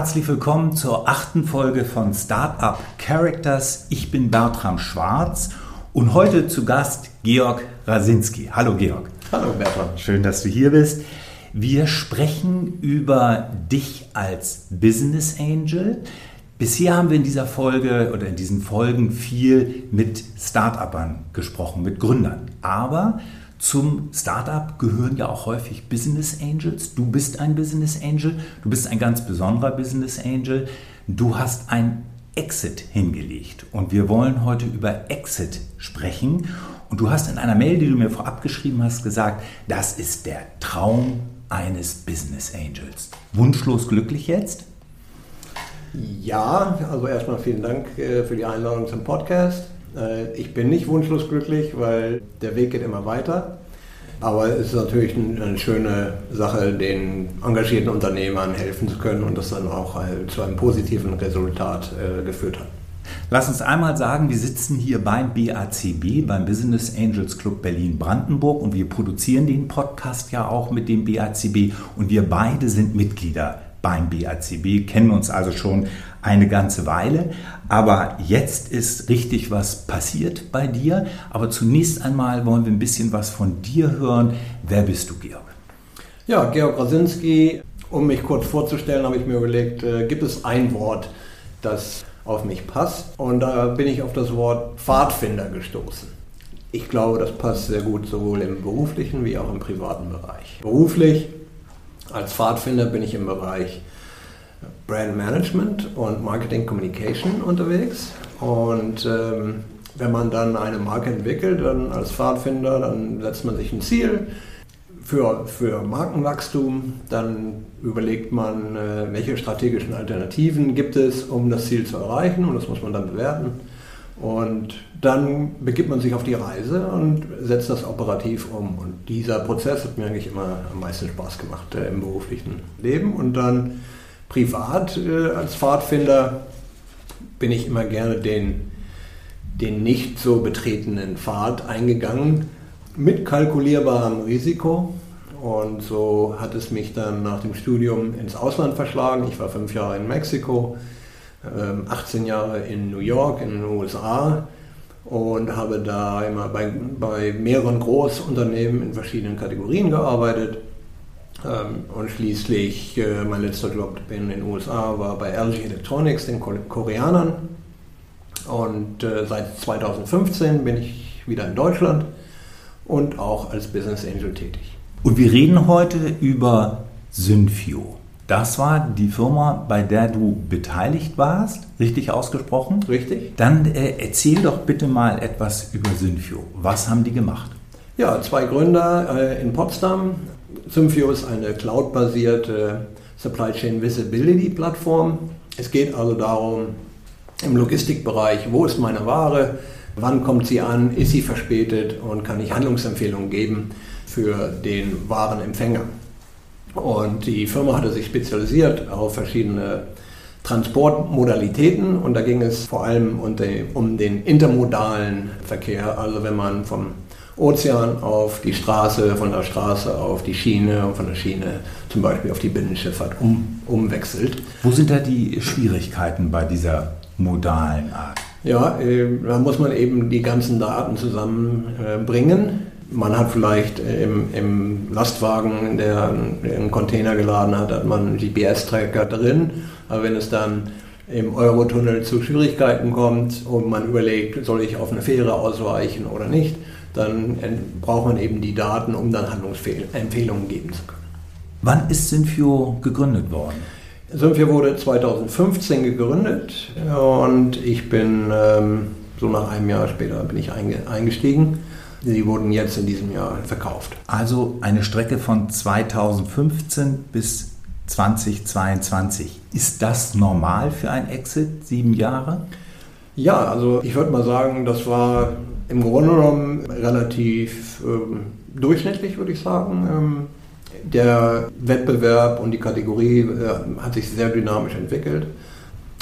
Herzlich willkommen zur achten Folge von Startup Characters. Ich bin Bertram Schwarz und heute zu Gast Georg Rasinski. Hallo Georg. Hallo Bertram. Schön, dass du hier bist. Wir sprechen über dich als Business Angel. Bisher haben wir in dieser Folge oder in diesen Folgen viel mit Startupern gesprochen, mit Gründern. Aber zum Startup gehören ja auch häufig Business Angels. Du bist ein Business Angel, du bist ein ganz besonderer Business Angel. Du hast ein Exit hingelegt und wir wollen heute über Exit sprechen. Und du hast in einer Mail, die du mir vorab geschrieben hast, gesagt, das ist der Traum eines Business Angels. Wunschlos glücklich jetzt? Ja, also erstmal vielen Dank äh, für die Einladung zum Podcast. Äh, ich bin nicht wunschlos glücklich, weil der Weg geht immer weiter. Aber es ist natürlich eine schöne Sache, den engagierten Unternehmern helfen zu können und das dann auch zu einem positiven Resultat äh, geführt hat. Lass uns einmal sagen, wir sitzen hier beim BACB, beim Business Angels Club Berlin-Brandenburg und wir produzieren den Podcast ja auch mit dem BACB und wir beide sind Mitglieder beim BACB, kennen uns also schon eine ganze Weile. Aber jetzt ist richtig was passiert bei dir. Aber zunächst einmal wollen wir ein bisschen was von dir hören. Wer bist du, Georg? Ja, Georg Rasinski. Um mich kurz vorzustellen, habe ich mir überlegt, äh, gibt es ein Wort, das auf mich passt? Und da bin ich auf das Wort Pfadfinder gestoßen. Ich glaube, das passt sehr gut sowohl im beruflichen wie auch im privaten Bereich. Beruflich als Pfadfinder bin ich im Bereich Brand Management und Marketing Communication unterwegs. Und ähm, wenn man dann eine Marke entwickelt, dann als Pfadfinder, dann setzt man sich ein Ziel für, für Markenwachstum, dann überlegt man, äh, welche strategischen Alternativen gibt es, um das Ziel zu erreichen und das muss man dann bewerten. Und dann begibt man sich auf die Reise und setzt das operativ um. Und dieser Prozess hat mir eigentlich immer am meisten Spaß gemacht äh, im beruflichen Leben. Und dann privat äh, als Pfadfinder bin ich immer gerne den, den nicht so betretenen Pfad eingegangen mit kalkulierbarem Risiko. Und so hat es mich dann nach dem Studium ins Ausland verschlagen. Ich war fünf Jahre in Mexiko, 18 ähm, Jahre in New York, in den USA und habe da immer bei, bei mehreren Großunternehmen in verschiedenen Kategorien gearbeitet. Ähm, und schließlich, äh, mein letzter Job in den USA war bei LG Electronics, den Koreanern. Und äh, seit 2015 bin ich wieder in Deutschland und auch als Business Angel tätig. Und wir reden heute über Synfio. Das war die Firma, bei der du beteiligt warst, richtig ausgesprochen? Richtig. Dann äh, erzähl doch bitte mal etwas über Synfio. Was haben die gemacht? Ja, zwei Gründer äh, in Potsdam. Synfio ist eine cloud-basierte Supply Chain Visibility Plattform. Es geht also darum, im Logistikbereich, wo ist meine Ware, wann kommt sie an, ist sie verspätet und kann ich Handlungsempfehlungen geben für den Warenempfänger. Und die Firma hatte sich spezialisiert auf verschiedene Transportmodalitäten und da ging es vor allem um den intermodalen Verkehr, also wenn man vom Ozean auf die Straße, von der Straße auf die Schiene und von der Schiene zum Beispiel auf die Binnenschifffahrt um, umwechselt. Wo sind da die Schwierigkeiten bei dieser modalen Art? Ja, äh, da muss man eben die ganzen Daten zusammenbringen man hat vielleicht im, im Lastwagen, der einen Container geladen hat, hat man einen GPS-Tracker drin. Aber wenn es dann im Eurotunnel zu Schwierigkeiten kommt und man überlegt, soll ich auf eine Fähre ausweichen oder nicht, dann braucht man eben die Daten, um dann Handlungsempfehlungen geben zu können. Wann ist Synfio gegründet worden? Synfio wurde 2015 gegründet und ich bin ähm, so nach einem Jahr später bin ich eingestiegen. Sie wurden jetzt in diesem Jahr verkauft. Also eine Strecke von 2015 bis 2022. Ist das normal für ein Exit, sieben Jahre? Ja, also ich würde mal sagen, das war im Grunde genommen relativ ähm, durchschnittlich, würde ich sagen. Ähm, der Wettbewerb und die Kategorie äh, hat sich sehr dynamisch entwickelt.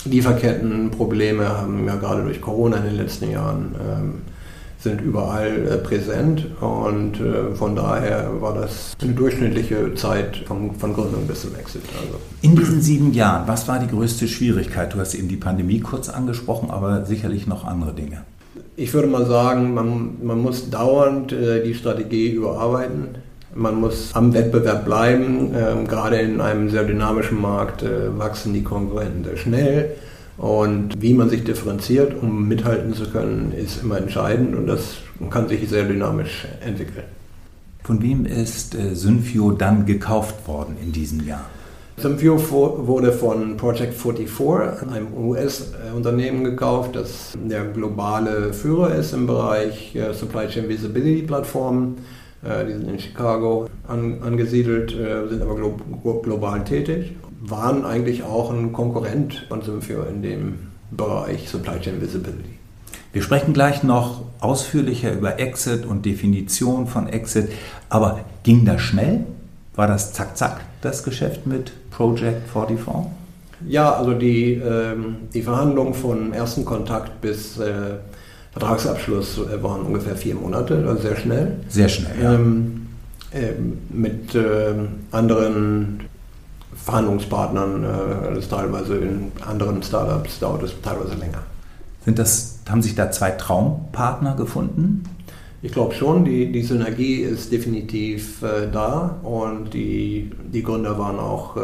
Lieferkettenprobleme haben ja gerade durch Corona in den letzten Jahren ähm, sind überall äh, präsent und äh, von daher war das eine durchschnittliche Zeit von, von Gründung bis zum Exit. Also. In diesen sieben Jahren, was war die größte Schwierigkeit? Du hast eben die Pandemie kurz angesprochen, aber sicherlich noch andere Dinge. Ich würde mal sagen, man, man muss dauernd äh, die Strategie überarbeiten. Man muss am Wettbewerb bleiben. Ähm, gerade in einem sehr dynamischen Markt äh, wachsen die Konkurrenten sehr schnell. Und wie man sich differenziert, um mithalten zu können, ist immer entscheidend und das kann sich sehr dynamisch entwickeln. Von wem ist äh, Synfio dann gekauft worden in diesem Jahr? Synfio wurde von Project 44, einem US-Unternehmen, gekauft, das der globale Führer ist im Bereich äh, Supply Chain Visibility Plattformen. Äh, die sind in Chicago angesiedelt, sind aber global tätig waren eigentlich auch ein Konkurrent von Symphio in dem Bereich Supply Chain Visibility. Wir sprechen gleich noch ausführlicher über Exit und Definition von Exit, aber ging das schnell? War das zack zack das Geschäft mit Project 44? Ja, also die, ähm, die Verhandlungen von ersten Kontakt bis äh, Vertragsabschluss äh, waren ungefähr vier Monate, also sehr schnell. Sehr schnell. Ja. Ähm, äh, mit äh, anderen Verhandlungspartnern, äh, das teilweise in anderen Startups dauert es teilweise länger. Sind das, haben sich da zwei Traumpartner gefunden? Ich glaube schon, die, die Synergie ist definitiv äh, da und die, die Gründer waren auch äh,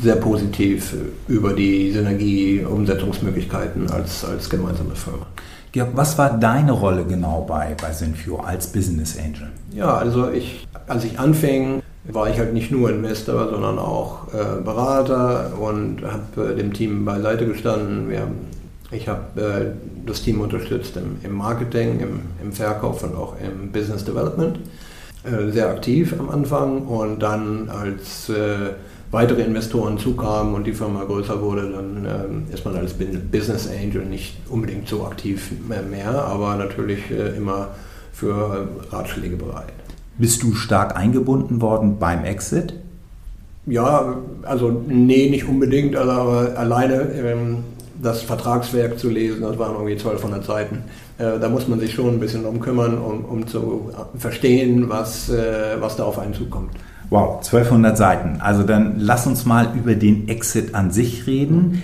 sehr positiv über die Synergie-Umsetzungsmöglichkeiten als, als gemeinsame Firma. Georg, was war deine Rolle genau bei, bei Synfio als Business Angel? Ja, also ich, als ich anfing, war ich halt nicht nur Investor, sondern auch äh, Berater und habe äh, dem Team beiseite gestanden. Wir, ich habe äh, das Team unterstützt im, im Marketing, im, im, Verkauf und auch im Business Development. Äh, sehr aktiv am Anfang und dann als äh, weitere Investoren zukamen und die Firma größer wurde, dann ähm, ist man als Business Angel nicht unbedingt so aktiv mehr, aber natürlich äh, immer für Ratschläge bereit. Bist du stark eingebunden worden beim Exit? Ja, also nee, nicht unbedingt, also, aber alleine ähm, das Vertragswerk zu lesen, das waren irgendwie 1200 Seiten. Äh, da muss man sich schon ein bisschen drum kümmern, um, um zu verstehen, was, äh, was da auf einen zukommt. Wow, 1200 Seiten. Also dann lass uns mal über den Exit an sich reden.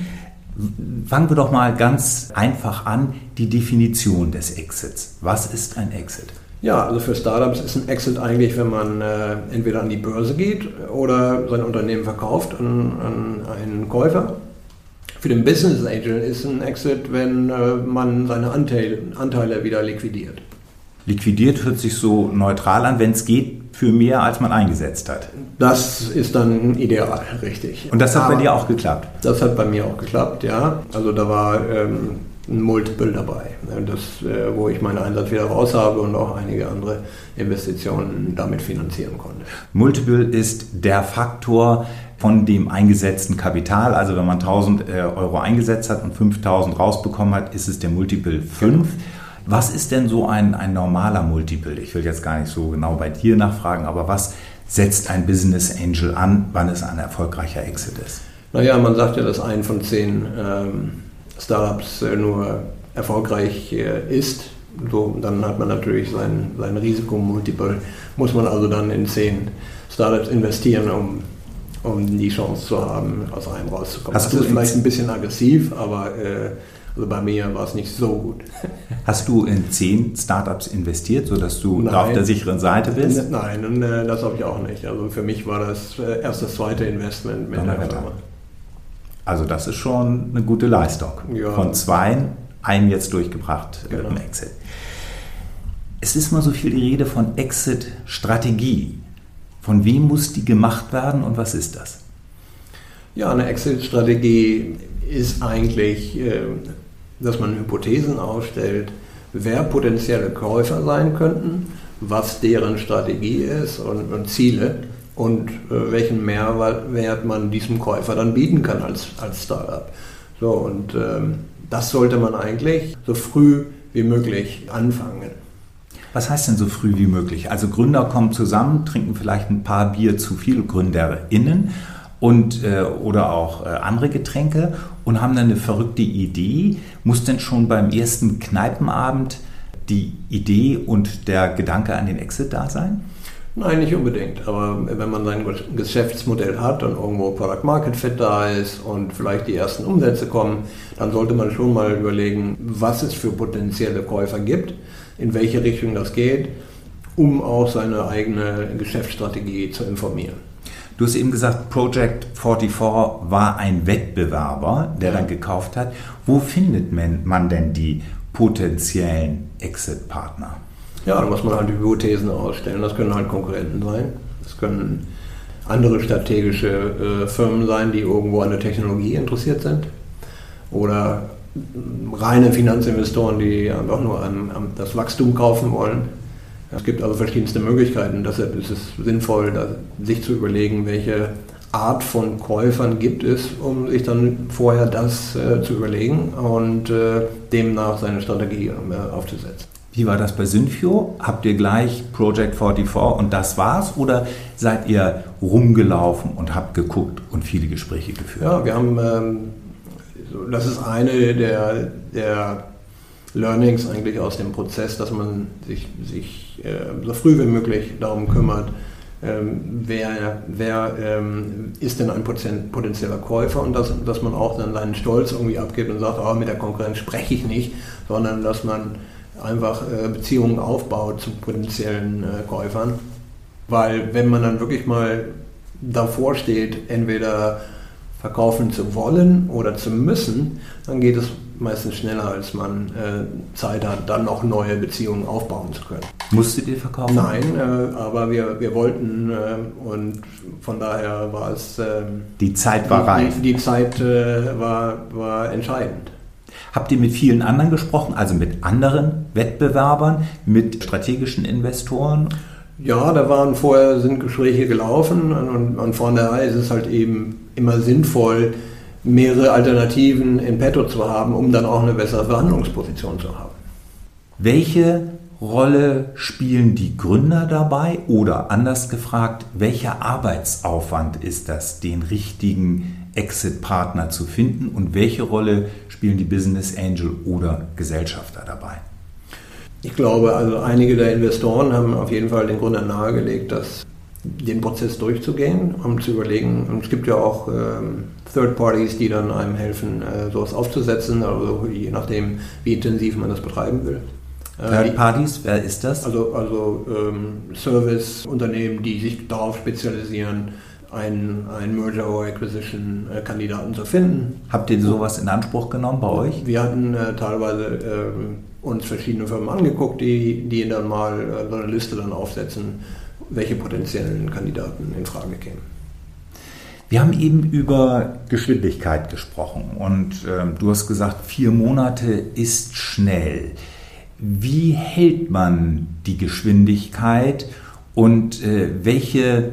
Fangen wir doch mal ganz einfach an, die Definition des Exits. Was ist ein Exit? Ja, also für Startups ist ein Exit eigentlich, wenn man äh, entweder an die Börse geht oder sein Unternehmen verkauft an, an einen Käufer. Für den Business Angel ist ein Exit, wenn äh, man seine Anteile, Anteile wieder liquidiert. Liquidiert hört sich so neutral an, wenn es geht, für mehr, als man eingesetzt hat. Das ist dann ideal, richtig. Und das hat Aber bei dir auch geklappt? Das hat bei mir auch geklappt, ja. Also da war ähm, ein Multiple dabei, ne, das, äh, wo ich meinen Einsatz wieder raus habe und auch einige andere Investitionen damit finanzieren konnte. Multiple ist der Faktor von dem eingesetzten Kapital. Also wenn man 1000 äh, Euro eingesetzt hat und 5000 rausbekommen hat, ist es der Multiple 5. Genau. Was ist denn so ein, ein normaler Multiple? Ich will jetzt gar nicht so genau bei dir nachfragen, aber was setzt ein Business Angel an, wann es ein erfolgreicher Exit ist? Naja, man sagt ja, dass ein von zehn ähm, Startups äh, nur erfolgreich äh, ist. So, dann hat man natürlich sein, sein Risikomultiple, muss man also dann in zehn Startups investieren, um, um die Chance zu haben, aus einem rauszukommen. Hast das ist vielleicht ein bisschen aggressiv, aber äh, also bei mir war es nicht so gut. Hast du in zehn Startups investiert, sodass du Nein. auf der sicheren Seite bist? Nein, und, äh, das habe ich auch nicht. Also für mich war das äh, erst das zweite Investment mit der Firma. Also das ist schon eine gute Leistung. Ja. Von zwei, einen jetzt durchgebracht genau. im Exit. Es ist mal so viel die Rede von Exit-Strategie. Von wem muss die gemacht werden und was ist das? Ja, eine Exit-Strategie ist eigentlich, äh, dass man Hypothesen aufstellt, wer potenzielle Käufer sein könnten, was deren Strategie ist und, und Ziele und äh, welchen Mehrwert man diesem Käufer dann bieten kann als, als Startup. So, und ähm, das sollte man eigentlich so früh wie möglich anfangen. Was heißt denn so früh wie möglich? Also Gründer kommen zusammen, trinken vielleicht ein paar Bier zu viel, GründerInnen und, äh, oder auch äh, andere Getränke und haben dann eine verrückte Idee. Muss denn schon beim ersten Kneipenabend die Idee und der Gedanke an den Exit da sein? Nein, nicht unbedingt. Aber wenn man sein Geschäftsmodell hat und irgendwo Product Market Fit da ist und vielleicht die ersten Umsätze kommen, dann sollte man schon mal überlegen, was es für potenzielle Käufer gibt, in welche Richtung das geht, um auch seine eigene Geschäftsstrategie zu informieren. Du hast eben gesagt, Project 44 war ein Wettbewerber, der ja. dann gekauft hat. Wo findet man denn die potenziellen Exit-Partner? Ja, da muss man halt Hypothesen ausstellen. Das können halt Konkurrenten sein. Das können andere strategische äh, Firmen sein, die irgendwo an der Technologie interessiert sind. Oder reine Finanzinvestoren, die einfach nur an, an das Wachstum kaufen wollen. Es gibt also verschiedenste Möglichkeiten. Deshalb ist es sinnvoll, sich zu überlegen, welche Art von Käufern gibt es, um sich dann vorher das äh, zu überlegen und äh, demnach seine Strategie äh, aufzusetzen. Wie war das bei Synfio? Habt ihr gleich Project 44 und das war's? Oder seid ihr rumgelaufen und habt geguckt und viele Gespräche geführt? Ja, wir haben, ähm, das ist eine der, der Learnings eigentlich aus dem Prozess, dass man sich, sich äh, so früh wie möglich darum kümmert, ähm, wer, wer ähm, ist denn ein potenzieller Käufer und dass, dass man auch dann seinen Stolz irgendwie abgibt und sagt, oh, mit der Konkurrenz spreche ich nicht, sondern dass man einfach äh, Beziehungen aufbaut zu potenziellen äh, Käufern. Weil wenn man dann wirklich mal davor steht, entweder verkaufen zu wollen oder zu müssen, dann geht es meistens schneller, als man äh, Zeit hat, dann noch neue Beziehungen aufbauen zu können. Musstet ihr verkaufen? Nein, äh, aber wir, wir wollten äh, und von daher war es... Ähm, die Zeit war reif. Die, die Zeit äh, war, war entscheidend. Habt ihr mit vielen anderen gesprochen, also mit anderen Wettbewerbern, mit strategischen Investoren? Ja, da waren vorher sind Gespräche gelaufen und, und von daher ist es halt eben immer sinnvoll, mehrere Alternativen in petto zu haben, um dann auch eine bessere Verhandlungsposition zu haben. Welche Rolle spielen die Gründer dabei oder anders gefragt, welcher Arbeitsaufwand ist das, den richtigen Exit-Partner zu finden und welche Rolle spielen die Business Angel oder Gesellschafter dabei? Ich glaube, also einige der Investoren haben auf jeden Fall den Gründern nahegelegt, dass den Prozess durchzugehen, um zu überlegen, und es gibt ja auch ähm, Third Parties, die dann einem helfen, äh, sowas aufzusetzen, also je nachdem, wie intensiv man das betreiben will. Äh, Third Parties, wer ist das? Also, also ähm, Service-Unternehmen, die sich darauf spezialisieren, einen, einen Merger or Acquisition äh, Kandidaten zu finden. Habt ihr sowas in Anspruch genommen bei euch? Wir hatten äh, teilweise äh, uns verschiedene Firmen angeguckt, die, die dann mal äh, so eine Liste dann aufsetzen, welche potenziellen Kandidaten in Frage kämen. Wir haben eben über Geschwindigkeit gesprochen und äh, du hast gesagt, vier Monate ist schnell. Wie hält man die Geschwindigkeit und äh, welche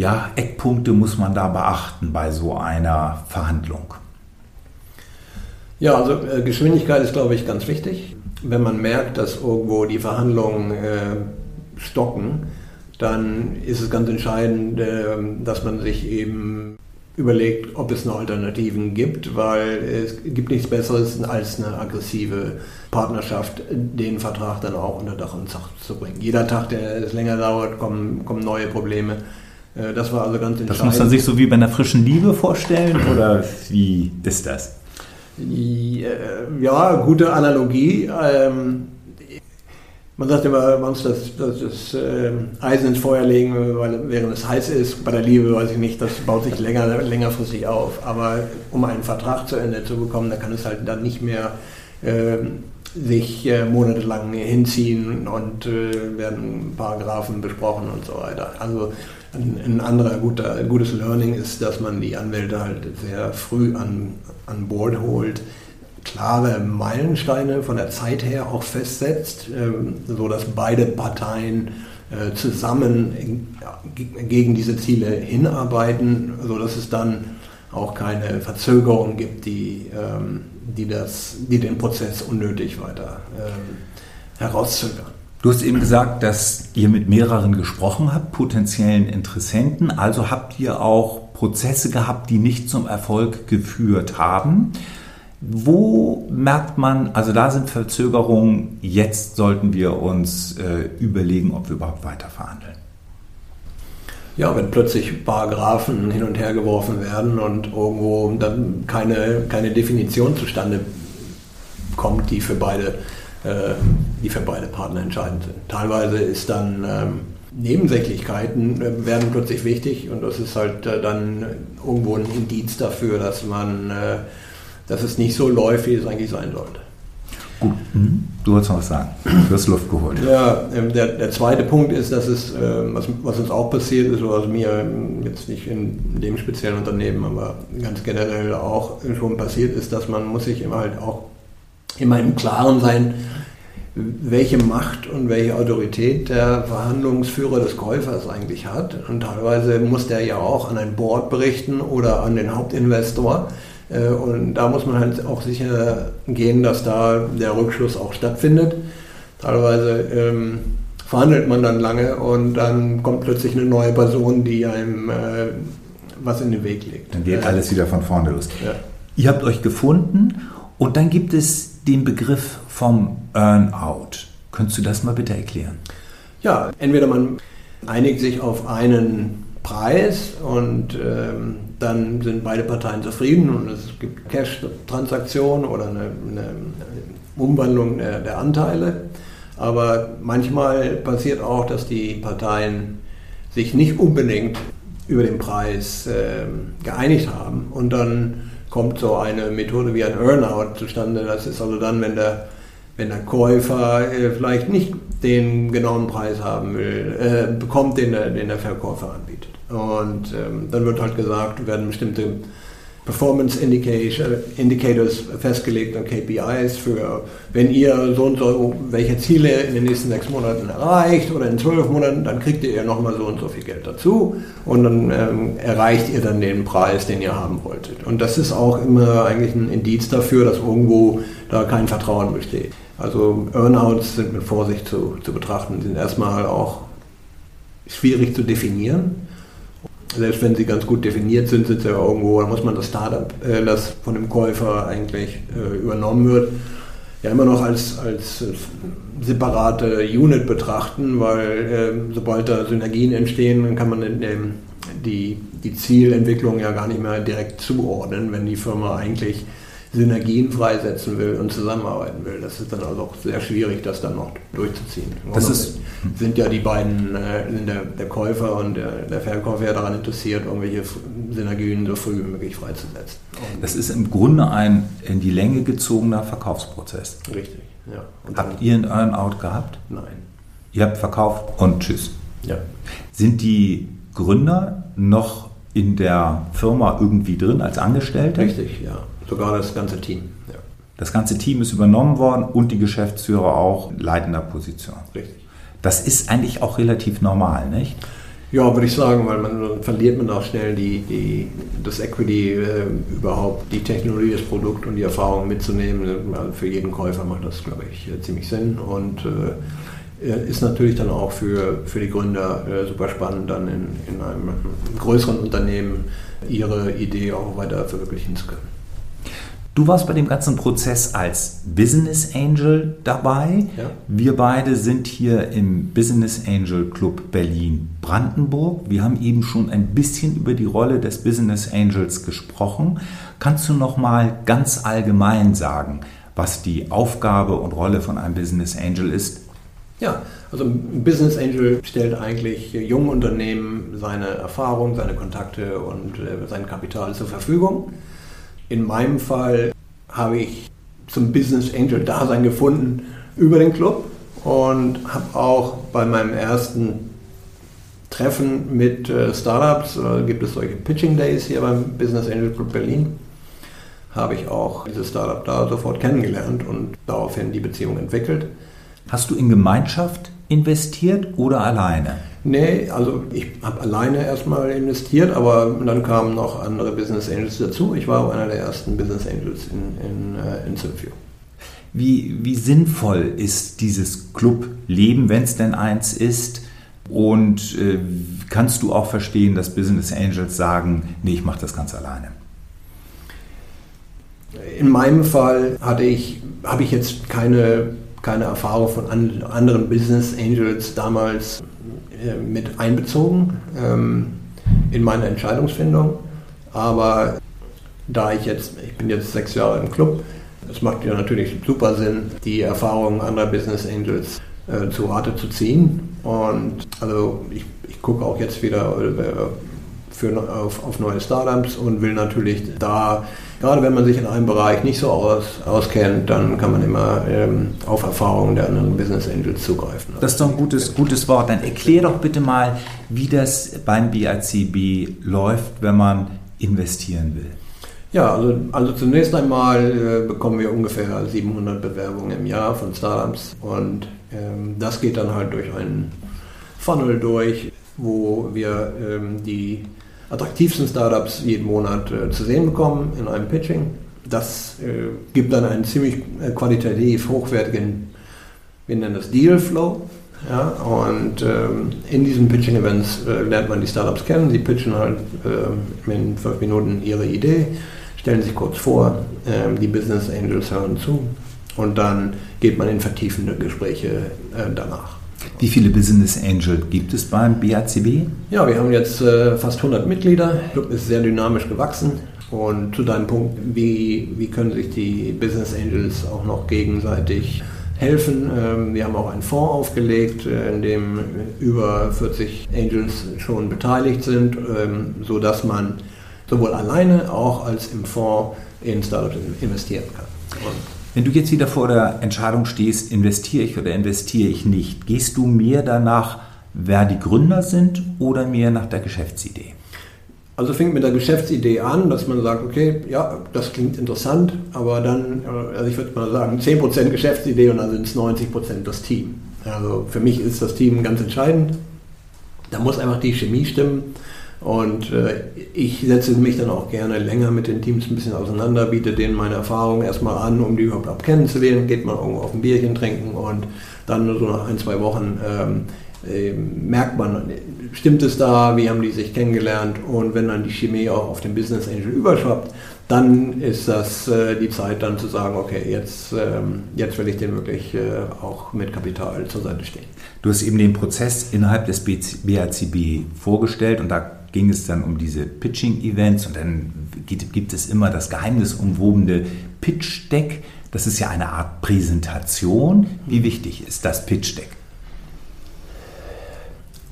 ja, Eckpunkte muss man da beachten bei so einer Verhandlung? Ja, also äh, Geschwindigkeit ist, glaube ich, ganz wichtig. Wenn man merkt, dass irgendwo die Verhandlungen äh, stocken, dann ist es ganz entscheidend, äh, dass man sich eben überlegt, ob es noch Alternativen gibt, weil es gibt nichts Besseres als eine aggressive Partnerschaft, den Vertrag dann auch unter Dach und Zach zu bringen. Jeder Tag, der es länger dauert, kommen, kommen neue Probleme. Äh, das war also ganz entscheidend. Das muss man sich so wie bei einer frischen Liebe vorstellen oder wie ist das? Ja, gute Analogie. Ähm, man sagt immer, man muss das, das, das äh, Eisen ins Feuer legen, weil, während es heiß ist. Bei der Liebe weiß ich nicht, das baut sich länger, längerfristig auf. Aber um einen Vertrag zu Ende zu bekommen, da kann es halt dann nicht mehr äh, sich äh, monatelang hinziehen und äh, werden Paragraphen besprochen und so weiter. Also ein, anderer guter, gutes Learning ist, dass man die Anwälte halt sehr früh an, an Bord holt, klare Meilensteine von der Zeit her auch festsetzt, ähm, so dass beide Parteien äh, zusammen gegen diese Ziele hinarbeiten, so dass es dann auch keine Verzögerung gibt, die, ähm, die, das, die den Prozess unnötig weiter ähm, herauszögern. Du hast eben gesagt, dass ihr mit mehreren gesprochen habt, potenziellen Interessenten. Also habt ihr auch Prozesse gehabt, die nicht zum Erfolg geführt haben. Wo merkt man, also da sind Verzögerungen, jetzt sollten wir uns äh, überlegen, ob wir überhaupt weiter verhandeln? Ja, wenn plötzlich Paragraphen hin und her geworfen werden und irgendwo dann keine, keine Definition zustande kommt, die für beide, die für beide Partner entscheidend sind. Teilweise ist dann ähm, Nebensächlichkeiten äh, werden plötzlich wichtig und das ist halt äh, dann irgendwo ein Indiz dafür, dass man, äh, dass es nicht so läuft, wie es eigentlich sein sollte. Gut, mhm. du wolltest noch was sagen. Du hast Luft geholt. Ja, ähm, der, der zweite Punkt ist, dass es, ähm, was, was uns auch passiert ist, oder was mir ähm, jetzt nicht in dem speziellen Unternehmen, aber ganz generell auch schon passiert ist, dass man muss sich immer halt auch immer im Klaren sein, welche Macht und welche Autorität der Verhandlungsführer des Käufers eigentlich hat. Und teilweise muss der ja auch an ein Board berichten oder an den Hauptinvestor. Äh, und da muss man halt auch sicher gehen, dass da der Rückschluss auch stattfindet. Teilweise ähm, verhandelt man dann lange und dann kommt plötzlich eine neue Person, die einem äh, was in den Weg legt. Dann geht alles wieder von vorne los. Ja. Ihr habt euch gefunden und dann gibt es den Begriff vom Earnout. Könntest du das mal bitte erklären? Ja, entweder man einigt sich auf einen Preis und ähm, dann sind beide Parteien zufrieden und es gibt Cash-Transaktionen oder eine, eine, Umwandlung der, der, Anteile. Aber manchmal passiert auch, dass die Parteien sich nicht unbedingt über den Preis äh, geeinigt haben und dann kommt so eine Methode wie ein Earnout zustande. Das ist also dann, wenn der, wenn der Käufer äh, vielleicht nicht den genauen Preis haben will, äh, bekommt, den der, den der Verkäufer anbietet. Und ähm, dann wird halt gesagt, werden bestimmte Performance Indicators festgelegt und KPIs für, wenn ihr so und so welche Ziele in den nächsten sechs Monaten erreicht oder in zwölf Monaten, dann kriegt ihr nochmal so und so viel Geld dazu und dann ähm, erreicht ihr dann den Preis, den ihr haben wolltet. Und das ist auch immer eigentlich ein Indiz dafür, dass irgendwo da kein Vertrauen besteht. Also Earnouts sind mit Vorsicht zu, zu betrachten, sind erstmal auch schwierig zu definieren selbst wenn sie ganz gut definiert sind, sie ja irgendwo, da muss man das Startup, äh, das von dem Käufer eigentlich äh, übernommen wird, ja immer noch als, als separate Unit betrachten, weil äh, sobald da Synergien entstehen, dann kann man in dem, die, die Zielentwicklung ja gar nicht mehr direkt zuordnen, wenn die Firma eigentlich Synergien freisetzen will und zusammenarbeiten will. Das ist dann also auch sehr schwierig, das dann noch durchzuziehen. Das ist, sind ja die beiden, äh, der, der, Käufer und der, der, Verkäufer ja daran interessiert, irgendwelche Synergien so früh wie möglich freizusetzen. Und das ist im Grunde ein in die Länge gezogener Verkaufsprozess. Richtig, ja. Und habt ihr einen Earn-out gehabt? Nein. Ihr habt verkauft und tschüss. Ja. Sind die Gründer noch in der Firma irgendwie drin als Angestellte? Richtig, ja. Sogar das ganze Team. Ja. Das ganze Team ist übernommen worden und die Geschäftsführer auch in leitender Position. Richtig. Das ist eigentlich auch relativ normal, nicht? Ja, würde ich sagen, weil man dann verliert man auch schnell die, die, das Equity, äh, überhaupt die Technologie, das Produkt und die Erfahrung mitzunehmen. Also für jeden Käufer macht das, glaube ich, äh, ziemlich Sinn und äh, ist natürlich dann auch für, für die Gründer äh, super spannend, dann in, in einem größeren Unternehmen ihre Idee auch weiter verwirklichen zu können. Du warst bei dem ganzen Prozess als Business Angel dabei. Ja. Wir beide sind hier im Business Angel Club Berlin Brandenburg. Wir haben eben schon ein bisschen über die Rolle des Business Angels gesprochen. Kannst du noch mal ganz allgemein sagen, was die Aufgabe und Rolle von einem Business Angel ist? Ja, also ein Business Angel stellt eigentlich jungen Unternehmen seine Erfahrung, seine Kontakte und äh, sein Kapital zur Verfügung in meinem Fall habe ich zum Business Angel Dasein gefunden über den Club und habe auch bei meinem ersten Treffen mit äh, Startups, äh, gibt es solche Pitching Days hier beim Business Angel Club Berlin, habe ich auch dieses Startup da sofort kennengelernt und daraufhin die Beziehung entwickelt. Hast du in Gemeinschaft investiert oder alleine? Nee, also ich habe alleine erstmal investiert, aber dann kamen noch andere Business Angels dazu. Ich war auch einer der ersten Business Angels in, in, äh, in Sylvio. Wie, wie sinnvoll ist dieses Clubleben, wenn es denn eins ist? Und äh, kannst du auch verstehen, dass Business Angels sagen, nee, ich mache das ganz alleine? In meinem Fall hatte ich, habe ich jetzt keine, keine Erfahrung von anderen Business Angels damals äh, mit einbezogen ähm, in meine Entscheidungsfindung. Aber da ich jetzt, ich bin jetzt sechs Jahre im Club, es macht ja natürlich super Sinn, die Erfahrungen anderer Business Angels äh, zu Rate zu ziehen. Und also ich, ich gucke auch jetzt wieder äh, für, auf, auf neue Startups und will natürlich da, gerade wenn man sich in einem Bereich nicht so aus, auskennt, dann kann man immer ähm, auf Erfahrungen der anderen Business Angels zugreifen. Das ist doch ein gutes, gutes Wort. Dann erklär doch bitte mal, wie das beim BACB läuft, wenn man investieren will. Ja, also, also zunächst einmal äh, bekommen wir ungefähr 700 Bewerbungen im Jahr von Startups und ähm, das geht dann halt durch einen Funnel durch, wo wir ähm, die attraktivsten Startups jeden Monat äh, zu sehen bekommen in einem Pitching. Das äh, gibt dann einen ziemlich äh, qualitativ hochwertigen, wir nennen das Deal Flow. Ja, und ähm, in diesen Pitching-Events äh, lernt man die Startups kennen. Sie pitchen halt äh, in fünf Minuten ihre Idee stellen sich kurz vor, ähm, die Business Angels hören zu und dann geht man in vertiefende Gespräche äh, danach. Wie viele Business Angel gibt es beim BACB? Ja, wir haben jetzt äh, fast 100 Mitglieder. Der Club ist sehr dynamisch gewachsen. Und zu deinem Punkt, wie, wie können sich die Business Angels auch noch gegenseitig helfen? Ähm, wir haben auch einen Fonds aufgelegt, äh, in dem über 40 Angels schon beteiligt sind, ähm, sodass man sowohl alleine auch als im Fonds in Startups investieren kann. Und wenn du jetzt wieder vor der Entscheidung stehst, investiere ich oder investiere ich nicht, gehst du mehr danach, wer die Gründer sind oder mehr nach der Geschäftsidee? Also fängt mit der Geschäftsidee an, dass man sagt, okay, ja, das klingt interessant, aber dann, also ich würde mal sagen, 10% Geschäftsidee und dann sind es 90% das Team. Also für mich ist das Team ganz entscheidend. Da muss einfach die Chemie stimmen. Und äh, ich setze mich dann auch gerne länger mit den Teams ein bisschen auseinander, biete denen meine Erfahrungen erstmal an, um die überhaupt kennenzulernen, geht mal irgendwo auf ein Bierchen trinken und dann so nach ein, zwei Wochen ähm, äh, merkt man, stimmt es da, wie haben die sich kennengelernt? Und wenn dann die Chemie auch auf den Business Angel überschwappt, dann ist das äh, die Zeit dann zu sagen, okay, jetzt, ähm, jetzt will ich den wirklich äh, auch mit Kapital zur Seite stehen. Du hast eben den Prozess innerhalb des BACB vorgestellt und da ging es dann um diese Pitching-Events und dann gibt es immer das geheimnisumwobene Pitch-Deck. Das ist ja eine Art Präsentation. Wie wichtig ist das Pitch-Deck?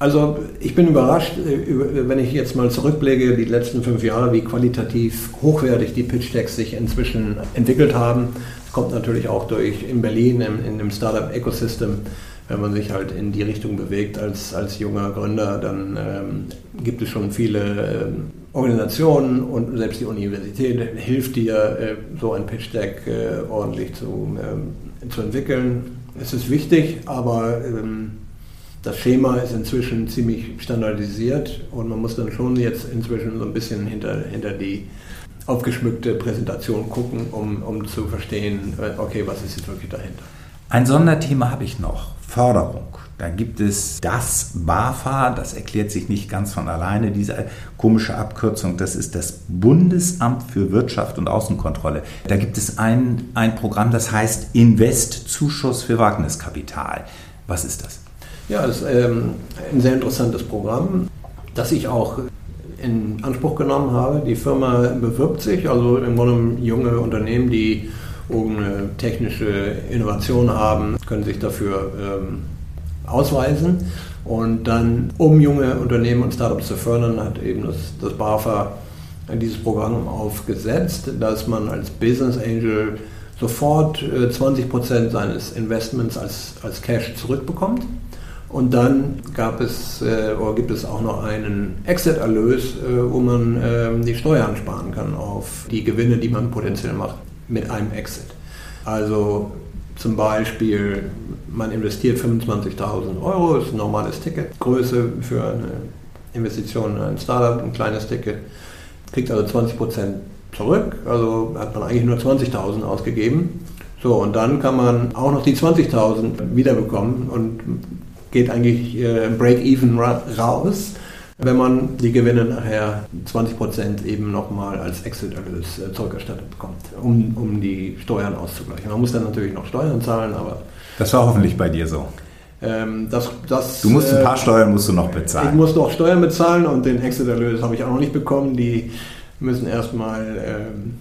Also ich bin überrascht, äh, wenn ich jetzt mal zurückblicke, die letzten fünf Jahre, wie qualitativ hochwertig die Pitch-Decks sich inzwischen entwickelt haben. Das kommt natürlich auch durch in Berlin, in, in dem Startup-Ecosystem wenn man sich halt in die Richtung bewegt als, als junger Gründer, dann ähm, gibt es schon viele ähm, Organisationen und selbst die Universität hilft dir, äh, so ein Pitch Deck äh, ordentlich zu, ähm, zu entwickeln. Es ist wichtig, aber ähm, das Schema ist inzwischen ziemlich standardisiert und man muss dann schon jetzt inzwischen so ein bisschen hinter, hinter die aufgeschmückte Präsentation gucken, um, um zu verstehen, äh, okay, was ist jetzt wirklich dahinter. Ein Sonderthema habe ich noch. Förderung. Dann gibt es das BAFA, das erklärt sich nicht ganz von alleine, diese komische Abkürzung, das ist das Bundesamt für Wirtschaft und Außenkontrolle. Da gibt es ein, ein Programm, das heißt Invest Zuschuss für Wagniskapital. Was ist das? Ja, das ist ähm, ein sehr interessantes Programm, das ich auch in Anspruch genommen habe. Die Firma bewirbt sich, also im Grunde junge Unternehmen, die irgendeine technische Innovation haben, können sich dafür ähm, ausweisen. Und dann, um junge Unternehmen und Startups zu fördern, hat eben das, das BAFA dieses Programm aufgesetzt, dass man als Business Angel sofort äh, 20% seines Investments als, als Cash zurückbekommt. Und dann gab es äh, oder gibt es auch noch einen Exit-Erlös, äh, wo man äh, die Steuern sparen kann auf die Gewinne, die man potenziell macht mit einem Exit. Also zum Beispiel, man investiert 25.000 Euro, ist ein normales Ticket, Größe für eine Investition in ein Startup, ein kleines Ticket, kriegt also 20% zurück, also hat man eigentlich nur 20.000 ausgegeben. So, und dann kann man auch noch die 20.000 wiederbekommen und geht eigentlich äh, Break-Even raus wenn man die Gewinne nachher 20% eben nochmal als Exit-Erlös äh, zurückerstattet bekommt, um, um die Steuern auszugleichen. Man muss dann natürlich noch Steuern zahlen, aber... Das war hoffentlich bei dir so. Ähm, das, das, du musst ein paar äh, Steuern musst du noch bezahlen. Ich muss noch Steuern bezahlen und den Exit-Erlös habe ich auch noch nicht bekommen. Die müssen erstmal ähm,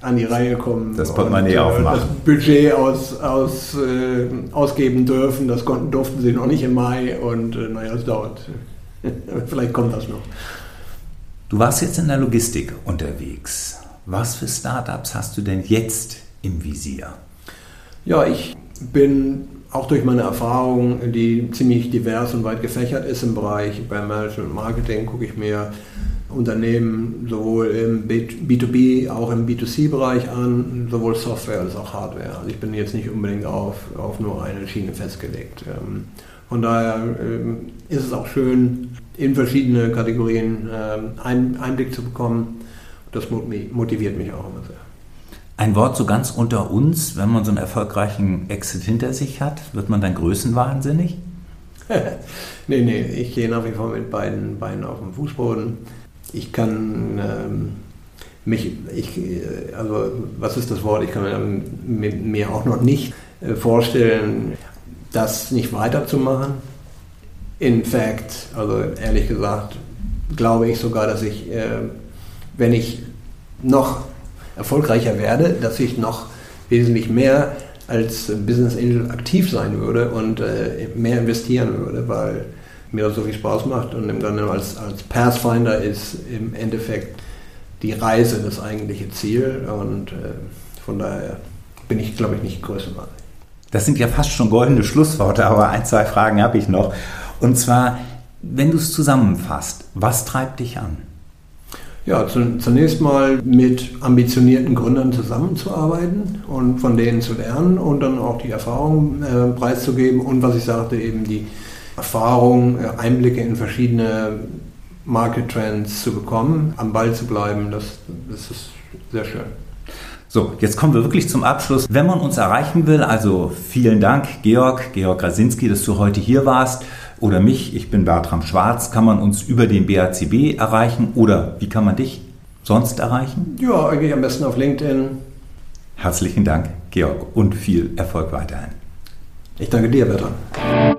an die Reihe kommen. Das Portemonnaie aufmachen. Das Budget aus, aus, äh, ausgeben dürfen. Das konnten, durften sie noch nicht im Mai und äh, naja, es dauert. Vielleicht kommt das noch. Du warst jetzt in der Logistik unterwegs. Was für Startups hast du denn jetzt im Visier? Ja, ich bin auch durch meine Erfahrung, die ziemlich divers und weit gefächert ist im Bereich beim Management und Marketing, gucke ich mir Unternehmen sowohl im B2B, auch im B2C-Bereich an, sowohl Software als auch Hardware. Also ich bin jetzt nicht unbedingt auf, auf nur eine Schiene festgelegt. Ähm, von daher ähm, ist es auch schön, in verschiedene Kategorien ähm, einen Einblick zu bekommen. Das motiviert mich auch immer sehr. Ein Wort so ganz unter uns, wenn man so einen erfolgreichen Exit hinter sich hat, wird man dann größenwahnsinnig? nee, nee, ich gehe nach wie vor mit beiden Beinen auf dem Fußboden. Ich kann ähm, mich, ich, äh, also was ist das Wort? Ich kann mir, mir auch noch nicht äh, vorstellen, das nicht weiterzumachen. In fact, also ehrlich gesagt, glaube ich sogar, dass ich, äh, wenn ich noch erfolgreicher werde, dass ich noch wesentlich mehr als Business Angel aktiv sein würde und äh, mehr investieren würde, weil mir das so viel Spaß macht und im Grunde als, als Pathfinder ist im Endeffekt die Reise das eigentliche Ziel und äh, von daher bin ich, glaube ich, nicht größenwahnsinnig. Das sind ja fast schon goldene Schlussworte, aber ein, zwei Fragen habe ich noch. Und zwar, wenn du es zusammenfasst, was treibt dich an? Ja, zunächst mal mit ambitionierten Gründern zusammenzuarbeiten und von denen zu lernen und dann auch die Erfahrung äh, preiszugeben und was ich sagte, eben die Erfahrung, äh, Einblicke in verschiedene Market Trends zu bekommen, am Ball zu bleiben, das, das ist sehr schön. So, jetzt kommen wir wirklich zum Abschluss. Wenn man uns erreichen will, also vielen Dank, Georg, Georg Rasinski, dass du heute hier warst oder mich, ich bin Bertram Schwarz, kann man uns über den BACB erreichen oder wie kann man dich sonst erreichen? Ja, eigentlich am besten auf LinkedIn. Herzlichen Dank, Georg, und viel Erfolg weiterhin. Ich danke dir, Bertram.